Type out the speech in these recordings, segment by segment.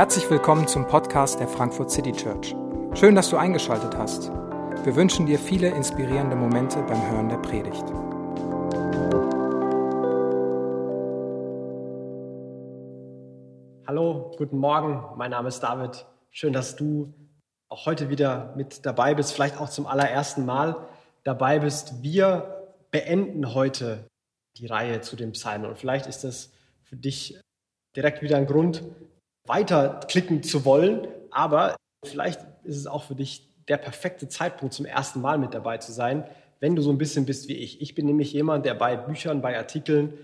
Herzlich willkommen zum Podcast der Frankfurt City Church. Schön, dass du eingeschaltet hast. Wir wünschen dir viele inspirierende Momente beim Hören der Predigt. Hallo, guten Morgen. Mein Name ist David. Schön, dass du auch heute wieder mit dabei bist, vielleicht auch zum allerersten Mal dabei bist. Wir beenden heute die Reihe zu den Psalmen und vielleicht ist das für dich direkt wieder ein Grund, weiterklicken zu wollen. Aber vielleicht ist es auch für dich der perfekte Zeitpunkt, zum ersten Mal mit dabei zu sein, wenn du so ein bisschen bist wie ich. Ich bin nämlich jemand, der bei Büchern, bei Artikeln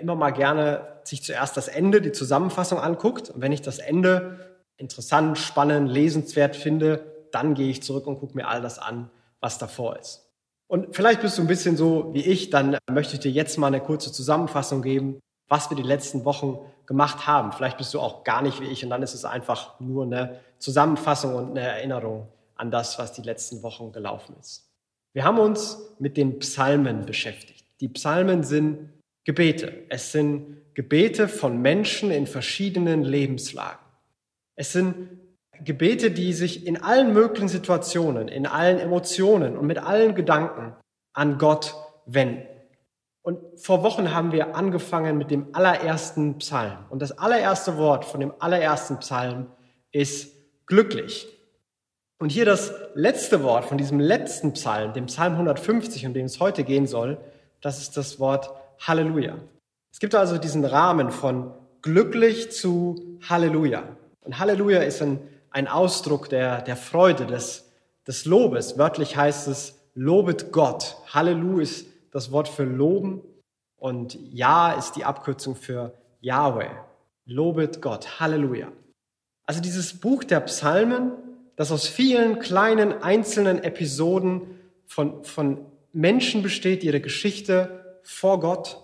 immer mal gerne sich zuerst das Ende, die Zusammenfassung anguckt. Und wenn ich das Ende interessant, spannend, lesenswert finde, dann gehe ich zurück und gucke mir all das an, was davor ist. Und vielleicht bist du ein bisschen so wie ich, dann möchte ich dir jetzt mal eine kurze Zusammenfassung geben, was wir die letzten Wochen gemacht haben. Vielleicht bist du auch gar nicht wie ich und dann ist es einfach nur eine Zusammenfassung und eine Erinnerung an das, was die letzten Wochen gelaufen ist. Wir haben uns mit den Psalmen beschäftigt. Die Psalmen sind Gebete. Es sind Gebete von Menschen in verschiedenen Lebenslagen. Es sind Gebete, die sich in allen möglichen Situationen, in allen Emotionen und mit allen Gedanken an Gott wenden. Und vor Wochen haben wir angefangen mit dem allerersten Psalm. Und das allererste Wort von dem allerersten Psalm ist glücklich. Und hier das letzte Wort von diesem letzten Psalm, dem Psalm 150, um den es heute gehen soll, das ist das Wort Halleluja. Es gibt also diesen Rahmen von glücklich zu Halleluja. Und Halleluja ist ein, ein Ausdruck der, der Freude, des, des Lobes. Wörtlich heißt es, lobet Gott. Halleluja ist das Wort für loben und Ja ist die Abkürzung für Yahweh. Lobet Gott. Halleluja. Also dieses Buch der Psalmen, das aus vielen kleinen einzelnen Episoden von, von Menschen besteht, die ihre Geschichte vor Gott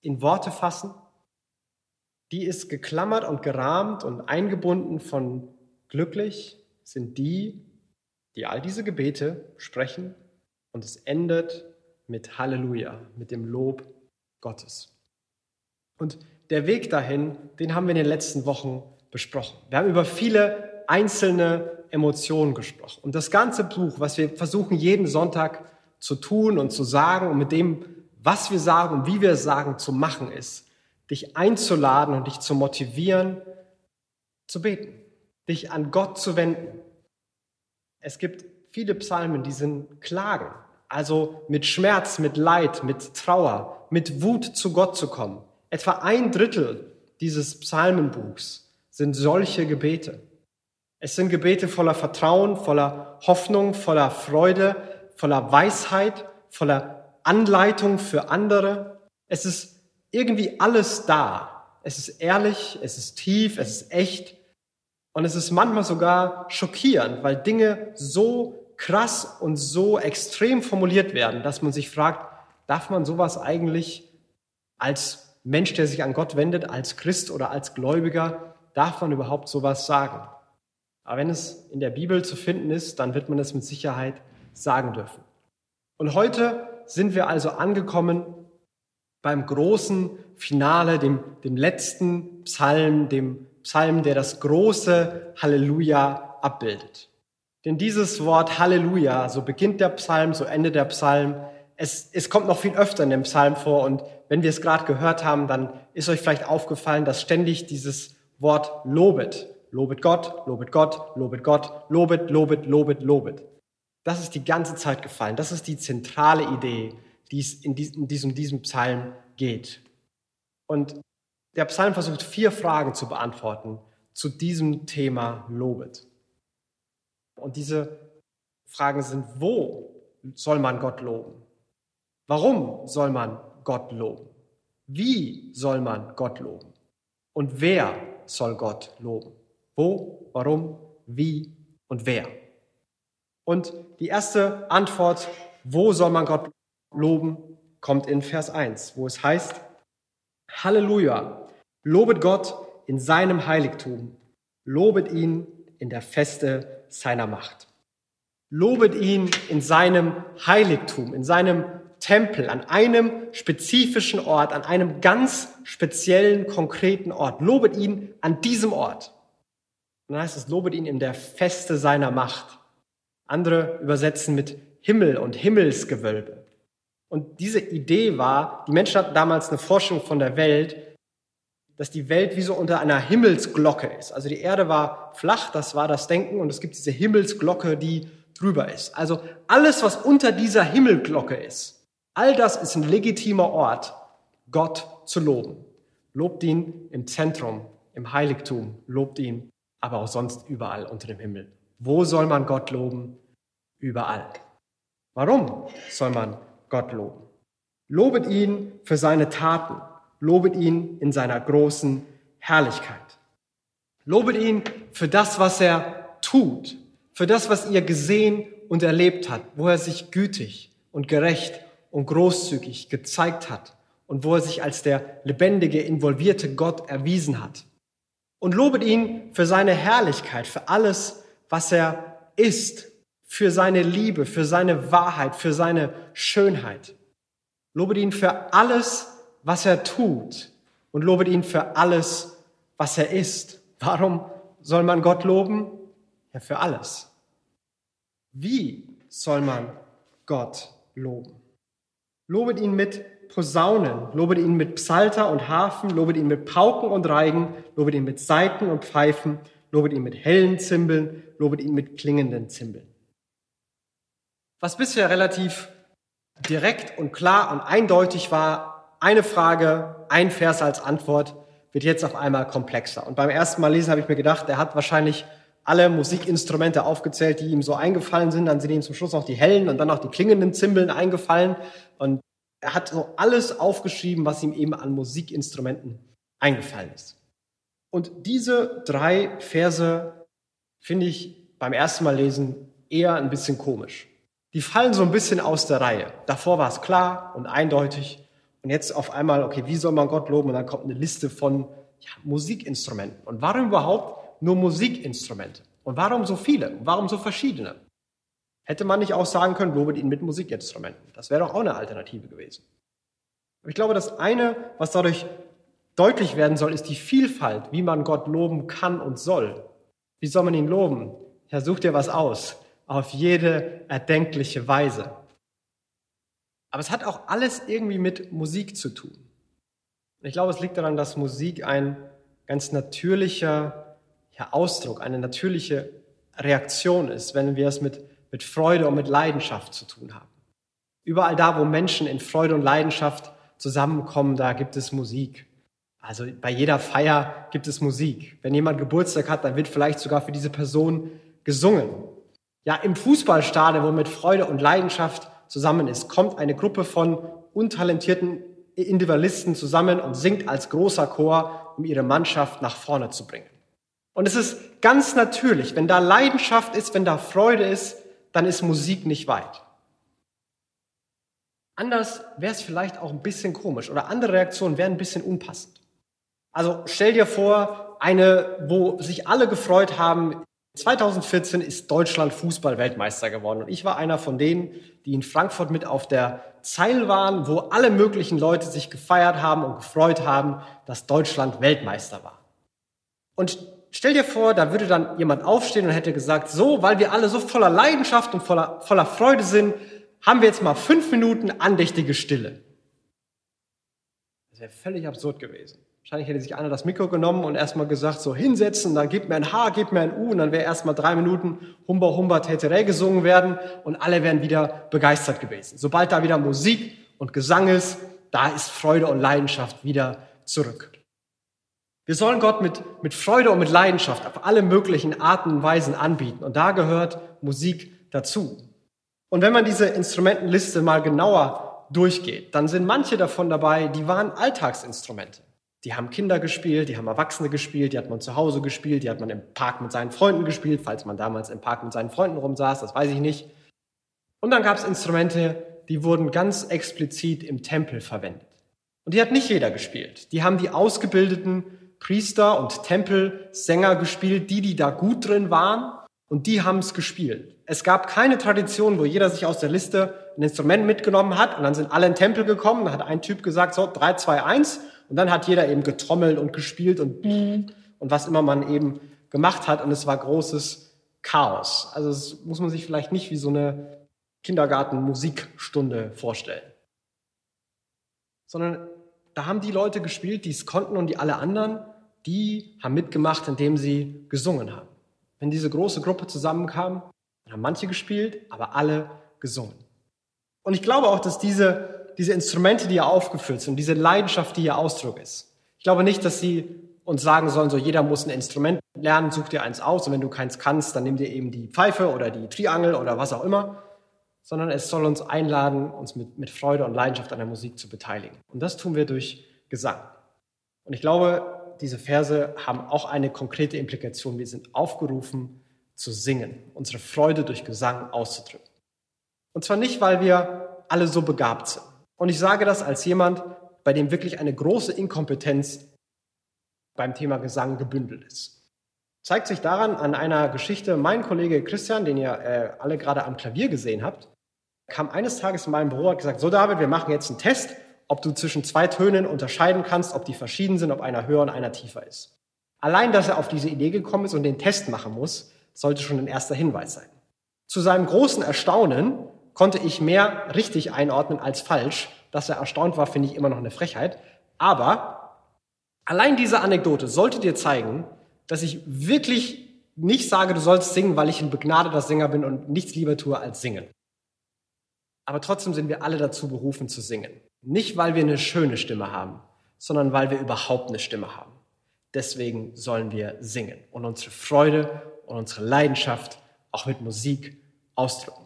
in Worte fassen, die ist geklammert und gerahmt und eingebunden von glücklich sind die, die all diese Gebete sprechen und es endet mit Halleluja, mit dem Lob Gottes. Und der Weg dahin, den haben wir in den letzten Wochen besprochen. Wir haben über viele einzelne Emotionen gesprochen. Und das ganze Buch, was wir versuchen jeden Sonntag zu tun und zu sagen und mit dem, was wir sagen und wie wir sagen, zu machen, ist, dich einzuladen und dich zu motivieren, zu beten, dich an Gott zu wenden. Es gibt viele Psalmen, die sind Klagen, also mit Schmerz, mit Leid, mit Trauer, mit Wut zu Gott zu kommen. Etwa ein Drittel dieses Psalmenbuchs sind solche Gebete. Es sind Gebete voller Vertrauen, voller Hoffnung, voller Freude, voller Weisheit, voller Anleitung für andere. Es ist irgendwie alles da. Es ist ehrlich, es ist tief, es ist echt und es ist manchmal sogar schockierend, weil Dinge so krass und so extrem formuliert werden, dass man sich fragt, darf man sowas eigentlich als Mensch, der sich an Gott wendet, als Christ oder als Gläubiger, darf man überhaupt sowas sagen? Aber wenn es in der Bibel zu finden ist, dann wird man es mit Sicherheit sagen dürfen. Und heute sind wir also angekommen beim großen Finale, dem, dem letzten Psalm, dem Psalm, der das große Halleluja abbildet. Denn dieses Wort Halleluja, so beginnt der Psalm, so endet der Psalm. Es, es kommt noch viel öfter in dem Psalm vor und wenn wir es gerade gehört haben, dann ist euch vielleicht aufgefallen, dass ständig dieses Wort lobet. Lobet Gott, lobet Gott, lobet Gott, lobet, lobet, lobet, lobet. Das ist die ganze Zeit gefallen. Das ist die zentrale Idee, die es in diesem, diesem, diesem Psalm geht. Und der Psalm versucht vier Fragen zu beantworten zu diesem Thema Lobet. Und diese Fragen sind, wo soll man Gott loben? Warum soll man Gott loben? Wie soll man Gott loben? Und wer soll Gott loben? Wo, warum, wie und wer? Und die erste Antwort, wo soll man Gott loben, kommt in Vers 1, wo es heißt, Halleluja, lobet Gott in seinem Heiligtum, lobet ihn in der Feste seiner Macht. Lobet ihn in seinem Heiligtum, in seinem Tempel, an einem spezifischen Ort, an einem ganz speziellen, konkreten Ort. Lobet ihn an diesem Ort. Und dann heißt es, lobet ihn in der Feste seiner Macht. Andere übersetzen mit Himmel und Himmelsgewölbe. Und diese Idee war, die Menschen hatten damals eine Forschung von der Welt, dass die Welt wie so unter einer Himmelsglocke ist. Also die Erde war flach, das war das Denken, und es gibt diese Himmelsglocke, die drüber ist. Also alles, was unter dieser Himmelglocke ist, all das ist ein legitimer Ort, Gott zu loben. Lobt ihn im Zentrum, im Heiligtum, lobt ihn aber auch sonst überall unter dem Himmel. Wo soll man Gott loben? Überall. Warum soll man Gott loben? Lobet ihn für seine Taten. Lobet ihn in seiner großen Herrlichkeit. Lobet ihn für das, was er tut, für das, was ihr gesehen und erlebt habt, wo er sich gütig und gerecht und großzügig gezeigt hat und wo er sich als der lebendige, involvierte Gott erwiesen hat. Und lobet ihn für seine Herrlichkeit, für alles, was er ist, für seine Liebe, für seine Wahrheit, für seine Schönheit. Lobet ihn für alles, was er tut und lobet ihn für alles, was er ist. Warum soll man Gott loben? Ja, für alles. Wie soll man Gott loben? Lobet ihn mit Posaunen, lobet ihn mit Psalter und Harfen, lobet ihn mit Pauken und Reigen, lobet ihn mit Saiten und Pfeifen, lobet ihn mit hellen Zimbeln, lobet ihn mit klingenden Zimbeln. Was bisher relativ direkt und klar und eindeutig war, eine Frage, ein Vers als Antwort, wird jetzt auf einmal komplexer. Und beim ersten Mal lesen habe ich mir gedacht, er hat wahrscheinlich alle Musikinstrumente aufgezählt, die ihm so eingefallen sind. Dann sind ihm zum Schluss noch die hellen und dann noch die klingenden Zimbeln eingefallen. Und er hat so alles aufgeschrieben, was ihm eben an Musikinstrumenten eingefallen ist. Und diese drei Verse finde ich beim ersten Mal lesen eher ein bisschen komisch. Die fallen so ein bisschen aus der Reihe. Davor war es klar und eindeutig. Und jetzt auf einmal, okay, wie soll man Gott loben? Und dann kommt eine Liste von ja, Musikinstrumenten. Und warum überhaupt nur Musikinstrumente? Und warum so viele? Und warum so verschiedene? Hätte man nicht auch sagen können, lobet ihn mit Musikinstrumenten. Das wäre doch auch eine Alternative gewesen. Aber ich glaube, das eine, was dadurch deutlich werden soll, ist die Vielfalt, wie man Gott loben kann und soll. Wie soll man ihn loben? Ja, such dir was aus. Auf jede erdenkliche Weise. Aber es hat auch alles irgendwie mit Musik zu tun. Ich glaube, es liegt daran, dass Musik ein ganz natürlicher Ausdruck, eine natürliche Reaktion ist, wenn wir es mit, mit Freude und mit Leidenschaft zu tun haben. Überall da, wo Menschen in Freude und Leidenschaft zusammenkommen, da gibt es Musik. Also bei jeder Feier gibt es Musik. Wenn jemand Geburtstag hat, dann wird vielleicht sogar für diese Person gesungen. Ja, im Fußballstadion, wo mit Freude und Leidenschaft zusammen ist, kommt eine Gruppe von untalentierten Individualisten zusammen und singt als großer Chor, um ihre Mannschaft nach vorne zu bringen. Und es ist ganz natürlich, wenn da Leidenschaft ist, wenn da Freude ist, dann ist Musik nicht weit. Anders wäre es vielleicht auch ein bisschen komisch oder andere Reaktionen wären ein bisschen unpassend. Also stell dir vor, eine, wo sich alle gefreut haben, 2014 ist Deutschland Fußball-Weltmeister geworden und ich war einer von denen, die in Frankfurt mit auf der Zeil waren, wo alle möglichen Leute sich gefeiert haben und gefreut haben, dass Deutschland Weltmeister war. Und stell dir vor, da würde dann jemand aufstehen und hätte gesagt, so, weil wir alle so voller Leidenschaft und voller, voller Freude sind, haben wir jetzt mal fünf Minuten andächtige Stille. Das wäre völlig absurd gewesen. Wahrscheinlich hätte sich einer das Mikro genommen und erstmal gesagt, so hinsetzen, dann gib mir ein H, gib mir ein U, und dann wäre erstmal drei Minuten Humba Humba Tetere gesungen werden und alle wären wieder begeistert gewesen. Sobald da wieder Musik und Gesang ist, da ist Freude und Leidenschaft wieder zurück. Wir sollen Gott mit, mit Freude und mit Leidenschaft auf alle möglichen Arten und Weisen anbieten. Und da gehört Musik dazu. Und wenn man diese Instrumentenliste mal genauer durchgeht, dann sind manche davon dabei, die waren Alltagsinstrumente. Die haben Kinder gespielt, die haben Erwachsene gespielt, die hat man zu Hause gespielt, die hat man im Park mit seinen Freunden gespielt, falls man damals im Park mit seinen Freunden rumsaß, das weiß ich nicht. Und dann gab es Instrumente, die wurden ganz explizit im Tempel verwendet. Und die hat nicht jeder gespielt. Die haben die ausgebildeten Priester und Tempelsänger gespielt, die, die da gut drin waren, und die haben es gespielt. Es gab keine Tradition, wo jeder sich aus der Liste ein Instrument mitgenommen hat und dann sind alle in den Tempel gekommen, da hat ein Typ gesagt, so, drei, zwei, eins und dann hat jeder eben getrommelt und gespielt und und was immer man eben gemacht hat und es war großes Chaos. Also das muss man sich vielleicht nicht wie so eine Kindergarten-Musikstunde vorstellen. Sondern da haben die Leute gespielt, die es konnten und die alle anderen, die haben mitgemacht, indem sie gesungen haben. Wenn diese große Gruppe zusammenkam, haben manche gespielt, aber alle gesungen. Und ich glaube auch, dass diese, diese Instrumente, die hier aufgeführt sind, diese Leidenschaft, die hier Ausdruck ist, ich glaube nicht, dass sie uns sagen sollen, so jeder muss ein Instrument lernen, such dir eins aus und wenn du keins kannst, dann nimm dir eben die Pfeife oder die Triangel oder was auch immer, sondern es soll uns einladen, uns mit, mit Freude und Leidenschaft an der Musik zu beteiligen. Und das tun wir durch Gesang. Und ich glaube, diese Verse haben auch eine konkrete Implikation. Wir sind aufgerufen zu singen, unsere Freude durch Gesang auszudrücken. Und zwar nicht, weil wir alle so begabt sind. Und ich sage das als jemand, bei dem wirklich eine große Inkompetenz beim Thema Gesang gebündelt ist. Zeigt sich daran an einer Geschichte, mein Kollege Christian, den ihr äh, alle gerade am Klavier gesehen habt, kam eines Tages in meinem Büro und hat gesagt, so David, wir machen jetzt einen Test, ob du zwischen zwei Tönen unterscheiden kannst, ob die verschieden sind, ob einer höher und einer tiefer ist. Allein, dass er auf diese Idee gekommen ist und den Test machen muss, sollte schon ein erster Hinweis sein. Zu seinem großen Erstaunen konnte ich mehr richtig einordnen als falsch. Dass er erstaunt war, finde ich immer noch eine Frechheit. Aber allein diese Anekdote sollte dir zeigen, dass ich wirklich nicht sage, du sollst singen, weil ich ein begnadeter Sänger bin und nichts lieber tue als singen. Aber trotzdem sind wir alle dazu berufen zu singen. Nicht, weil wir eine schöne Stimme haben, sondern weil wir überhaupt eine Stimme haben. Deswegen sollen wir singen und unsere Freude und unsere Leidenschaft auch mit Musik ausdrücken.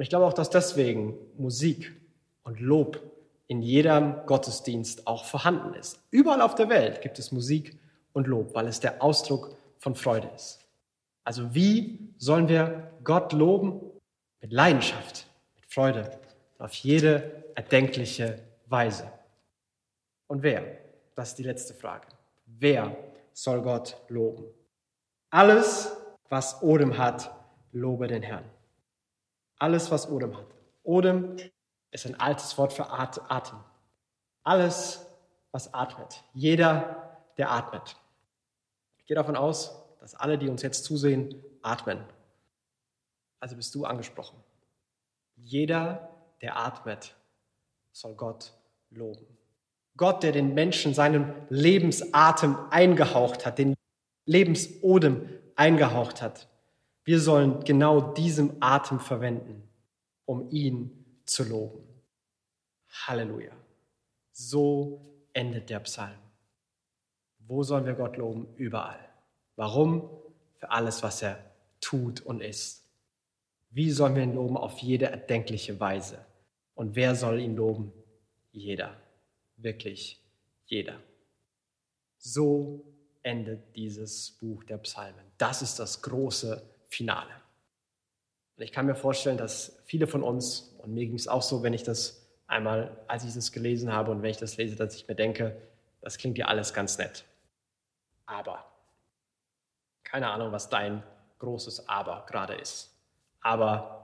Und ich glaube auch, dass deswegen Musik und Lob in jedem Gottesdienst auch vorhanden ist. Überall auf der Welt gibt es Musik und Lob, weil es der Ausdruck von Freude ist. Also wie sollen wir Gott loben? Mit Leidenschaft, mit Freude, auf jede erdenkliche Weise. Und wer? Das ist die letzte Frage. Wer soll Gott loben? Alles, was Odem hat, lobe den Herrn. Alles, was Odem hat. Odem ist ein altes Wort für Atem. Alles, was atmet. Jeder, der atmet. Ich gehe davon aus, dass alle, die uns jetzt zusehen, atmen. Also bist du angesprochen. Jeder, der atmet, soll Gott loben. Gott, der den Menschen seinen Lebensatem eingehaucht hat, den Lebensodem eingehaucht hat. Wir sollen genau diesen Atem verwenden, um ihn zu loben. Halleluja. So endet der Psalm. Wo sollen wir Gott loben? Überall. Warum? Für alles, was er tut und ist. Wie sollen wir ihn loben? Auf jede erdenkliche Weise. Und wer soll ihn loben? Jeder. Wirklich jeder. So endet dieses Buch der Psalmen. Das ist das große Finale. Und ich kann mir vorstellen, dass viele von uns, und mir ging es auch so, wenn ich das einmal, als ich das gelesen habe und wenn ich das lese, dass ich mir denke, das klingt ja alles ganz nett. Aber, keine Ahnung, was dein großes Aber gerade ist. Aber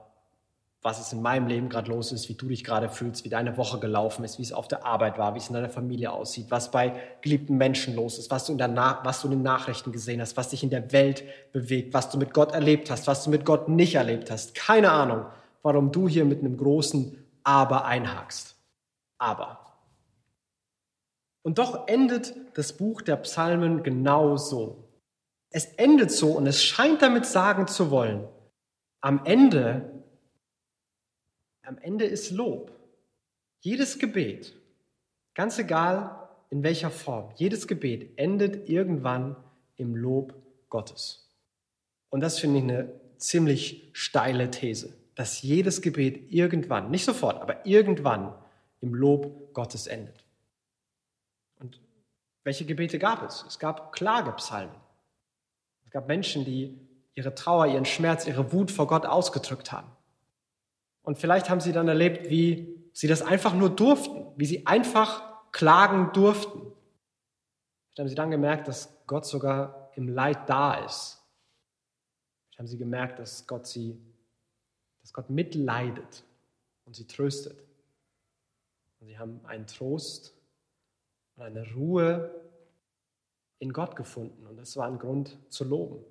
was es in meinem Leben gerade los ist, wie du dich gerade fühlst, wie deine Woche gelaufen ist, wie es auf der Arbeit war, wie es in deiner Familie aussieht, was bei geliebten Menschen los ist, was du in, der Na was du in den Nachrichten gesehen hast, was dich in der Welt bewegt, was du mit Gott erlebt hast, was du mit Gott nicht erlebt hast. Keine Ahnung, warum du hier mit einem großen Aber einhakst. Aber. Und doch endet das Buch der Psalmen genau so. Es endet so und es scheint damit sagen zu wollen, am Ende am Ende ist Lob. Jedes Gebet, ganz egal in welcher Form, jedes Gebet endet irgendwann im Lob Gottes. Und das finde ich eine ziemlich steile These, dass jedes Gebet irgendwann, nicht sofort, aber irgendwann im Lob Gottes endet. Und welche Gebete gab es? Es gab Klagepsalmen. Es gab Menschen, die ihre Trauer, ihren Schmerz, ihre Wut vor Gott ausgedrückt haben. Und vielleicht haben sie dann erlebt, wie sie das einfach nur durften, wie sie einfach klagen durften. Vielleicht haben sie dann gemerkt, dass Gott sogar im Leid da ist. Vielleicht haben sie gemerkt, dass Gott sie Gott mitleidet und sie tröstet. Und sie haben einen Trost und eine Ruhe in Gott gefunden. Und das war ein Grund zu loben.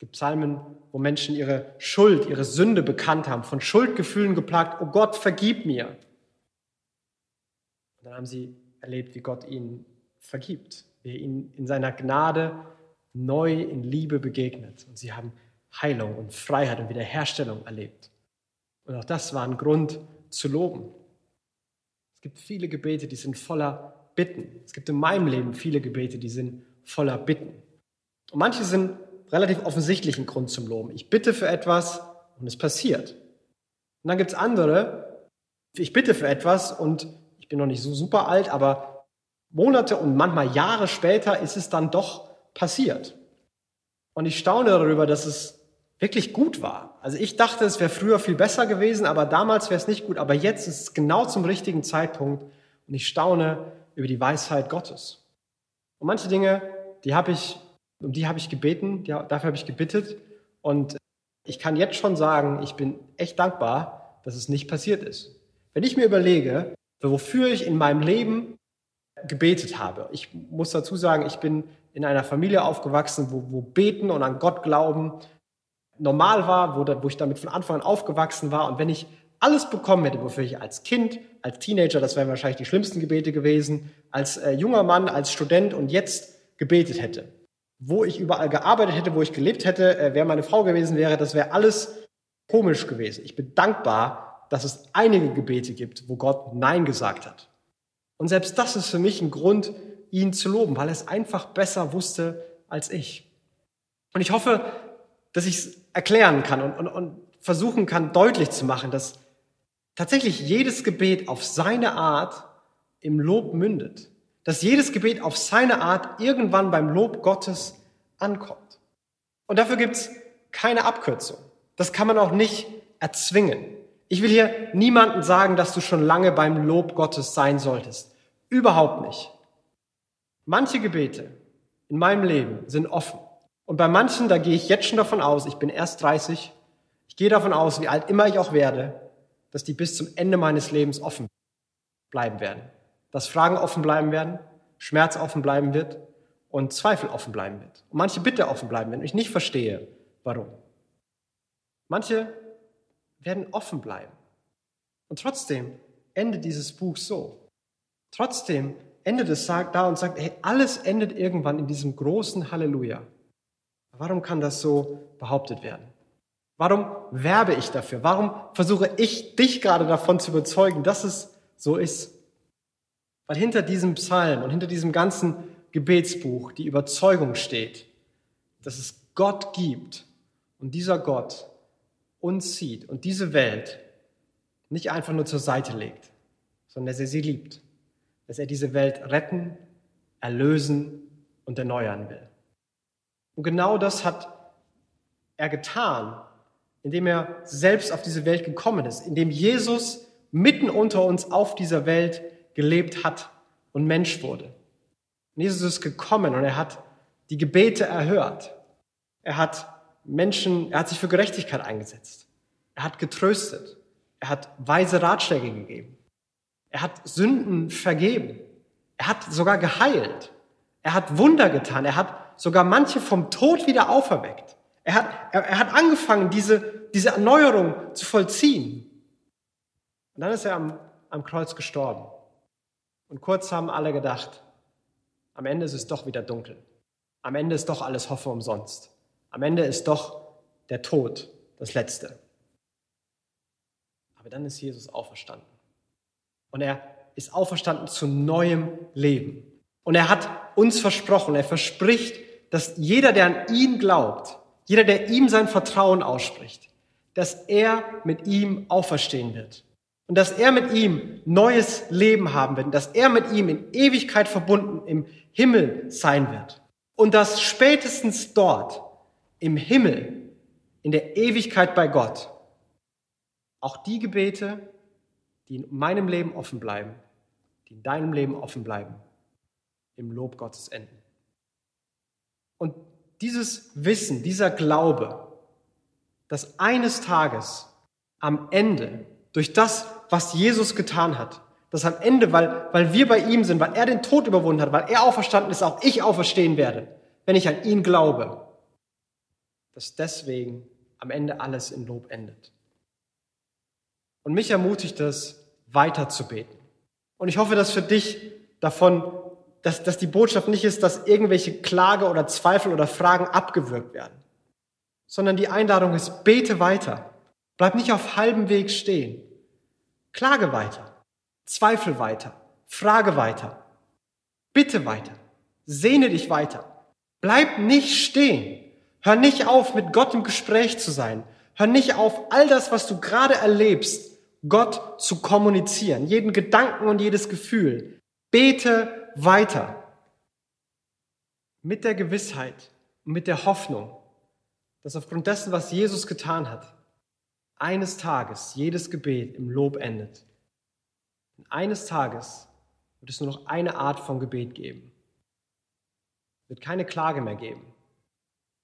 Gibt Psalmen, wo Menschen ihre Schuld, ihre Sünde bekannt haben, von Schuldgefühlen geplagt, oh Gott, vergib mir. Und dann haben sie erlebt, wie Gott ihnen vergibt, wie er ihnen in seiner Gnade neu in Liebe begegnet. Und sie haben Heilung und Freiheit und Wiederherstellung erlebt. Und auch das war ein Grund zu loben. Es gibt viele Gebete, die sind voller Bitten. Es gibt in meinem Leben viele Gebete, die sind voller Bitten. Und manche sind relativ offensichtlich ein Grund zum Loben. Ich bitte für etwas und es passiert. Und dann gibt es andere, ich bitte für etwas und ich bin noch nicht so super alt, aber Monate und manchmal Jahre später ist es dann doch passiert. Und ich staune darüber, dass es wirklich gut war. Also ich dachte, es wäre früher viel besser gewesen, aber damals wäre es nicht gut. Aber jetzt ist es genau zum richtigen Zeitpunkt und ich staune über die Weisheit Gottes. Und manche Dinge, die habe ich, um die habe ich gebeten, dafür habe ich gebittet und ich kann jetzt schon sagen, ich bin echt dankbar, dass es nicht passiert ist. Wenn ich mir überlege, wofür ich in meinem Leben gebetet habe. Ich muss dazu sagen, ich bin in einer Familie aufgewachsen, wo, wo Beten und an Gott glauben normal war, wo, wo ich damit von Anfang an aufgewachsen war. Und wenn ich alles bekommen hätte, wofür ich als Kind, als Teenager, das wären wahrscheinlich die schlimmsten Gebete gewesen, als äh, junger Mann, als Student und jetzt gebetet hätte, wo ich überall gearbeitet hätte, wo ich gelebt hätte, äh, wer meine Frau gewesen wäre, das wäre alles komisch gewesen. Ich bin dankbar, dass es einige Gebete gibt, wo Gott Nein gesagt hat. Und selbst das ist für mich ein Grund, ihn zu loben, weil er es einfach besser wusste als ich. Und ich hoffe, dass ich es erklären kann und, und, und versuchen kann, deutlich zu machen, dass tatsächlich jedes Gebet auf seine Art im Lob mündet. Dass jedes Gebet auf seine Art irgendwann beim Lob Gottes ankommt. Und dafür gibt es keine Abkürzung. Das kann man auch nicht erzwingen. Ich will hier niemandem sagen, dass du schon lange beim Lob Gottes sein solltest. Überhaupt nicht. Manche Gebete in meinem Leben sind offen. Und bei manchen, da gehe ich jetzt schon davon aus, ich bin erst 30, ich gehe davon aus, wie alt immer ich auch werde, dass die bis zum Ende meines Lebens offen bleiben werden. Dass Fragen offen bleiben werden, Schmerz offen bleiben wird und Zweifel offen bleiben wird. Und manche Bitte offen bleiben werden und ich nicht verstehe, warum. Manche werden offen bleiben. Und trotzdem endet dieses Buch so. Trotzdem endet es da und sagt, hey, alles endet irgendwann in diesem großen Halleluja. Warum kann das so behauptet werden? Warum werbe ich dafür? Warum versuche ich dich gerade davon zu überzeugen, dass es so ist? Weil hinter diesem Psalm und hinter diesem ganzen Gebetsbuch die Überzeugung steht, dass es Gott gibt und dieser Gott uns sieht und diese Welt nicht einfach nur zur Seite legt, sondern dass er sie liebt, dass er diese Welt retten, erlösen und erneuern will. Und genau das hat er getan, indem er selbst auf diese Welt gekommen ist, indem Jesus mitten unter uns auf dieser Welt gelebt hat und Mensch wurde. Und Jesus ist gekommen und er hat die Gebete erhört. Er hat Menschen, er hat sich für Gerechtigkeit eingesetzt. Er hat getröstet. Er hat weise Ratschläge gegeben. Er hat Sünden vergeben. Er hat sogar geheilt. Er hat Wunder getan. Er hat sogar manche vom Tod wieder auferweckt. Er hat, er, er hat angefangen, diese, diese Erneuerung zu vollziehen. Und dann ist er am, am Kreuz gestorben. Und kurz haben alle gedacht, am Ende ist es doch wieder dunkel. Am Ende ist doch alles Hoffe umsonst. Am Ende ist doch der Tod das Letzte. Aber dann ist Jesus auferstanden. Und er ist auferstanden zu neuem Leben. Und er hat uns versprochen, er verspricht, dass jeder, der an ihn glaubt, jeder, der ihm sein Vertrauen ausspricht, dass er mit ihm auferstehen wird. Und dass er mit ihm neues Leben haben wird. Dass er mit ihm in Ewigkeit verbunden im Himmel sein wird. Und dass spätestens dort, im Himmel, in der Ewigkeit bei Gott, auch die Gebete, die in meinem Leben offen bleiben, die in deinem Leben offen bleiben, im Lob Gottes enden. Und dieses Wissen, dieser Glaube, dass eines Tages am Ende, durch das, was Jesus getan hat, dass am Ende, weil, weil wir bei ihm sind, weil er den Tod überwunden hat, weil er auferstanden ist, auch ich auferstehen werde, wenn ich an ihn glaube, dass deswegen am Ende alles in Lob endet. Und mich ermutigt es, weiter zu beten. Und ich hoffe, dass für dich davon, dass, dass die Botschaft nicht ist, dass irgendwelche Klage oder Zweifel oder Fragen abgewürgt werden, sondern die Einladung ist, bete weiter. Bleib nicht auf halbem Weg stehen. Klage weiter. Zweifel weiter. Frage weiter. Bitte weiter. Sehne dich weiter. Bleib nicht stehen. Hör nicht auf, mit Gott im Gespräch zu sein. Hör nicht auf, all das, was du gerade erlebst, Gott zu kommunizieren. Jeden Gedanken und jedes Gefühl. Bete weiter. Mit der Gewissheit und mit der Hoffnung, dass aufgrund dessen, was Jesus getan hat, eines Tages jedes Gebet im Lob endet. Und eines Tages wird es nur noch eine Art von Gebet geben. Es wird keine Klage mehr geben,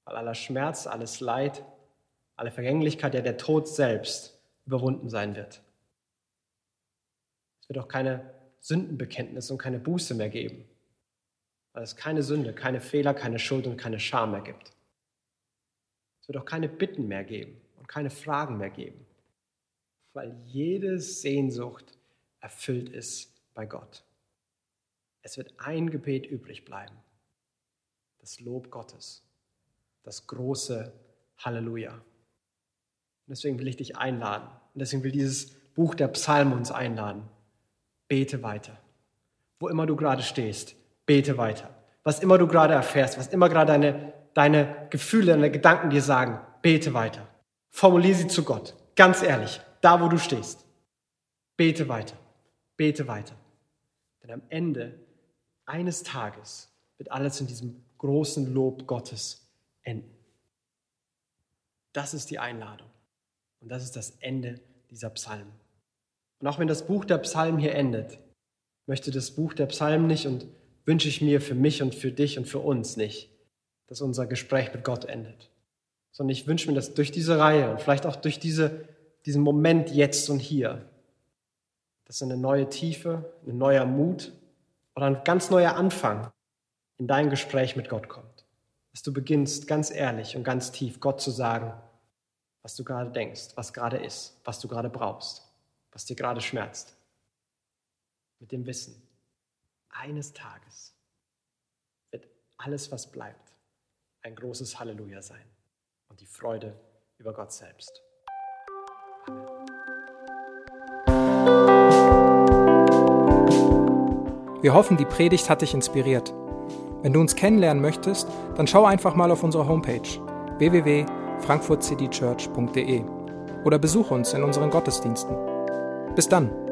weil aller Schmerz, alles Leid, alle Vergänglichkeit, ja der Tod selbst überwunden sein wird. Es wird auch keine Sündenbekenntnis und keine Buße mehr geben, weil es keine Sünde, keine Fehler, keine Schuld und keine Scham mehr gibt. Es wird auch keine Bitten mehr geben und keine Fragen mehr geben, weil jede Sehnsucht erfüllt ist bei Gott. Es wird ein Gebet übrig bleiben, das Lob Gottes, das große Halleluja. Und deswegen will ich dich einladen und deswegen will dieses Buch der Psalmen uns einladen. Bete weiter. Wo immer du gerade stehst, bete weiter. Was immer du gerade erfährst, was immer gerade deine deine Gefühle, deine Gedanken dir sagen, bete weiter. Formuliere sie zu Gott. Ganz ehrlich, da wo du stehst. Bete weiter. Bete weiter. Denn am Ende eines Tages wird alles in diesem großen Lob Gottes enden. Das ist die Einladung. Und das ist das Ende dieser Psalmen. Und auch wenn das Buch der Psalmen hier endet, möchte das Buch der Psalmen nicht und wünsche ich mir für mich und für dich und für uns nicht, dass unser Gespräch mit Gott endet. Sondern ich wünsche mir, dass durch diese Reihe und vielleicht auch durch diese, diesen Moment jetzt und hier, dass eine neue Tiefe, ein neuer Mut oder ein ganz neuer Anfang in dein Gespräch mit Gott kommt. Dass du beginnst, ganz ehrlich und ganz tief Gott zu sagen, was du gerade denkst, was gerade ist, was du gerade brauchst, was dir gerade schmerzt. Mit dem Wissen, eines Tages wird alles, was bleibt, ein großes Halleluja sein und die Freude über Gott selbst. Wir hoffen, die Predigt hat dich inspiriert. Wenn du uns kennenlernen möchtest, dann schau einfach mal auf unsere Homepage www.frankfurtcitychurch.de oder besuche uns in unseren Gottesdiensten. Bis dann!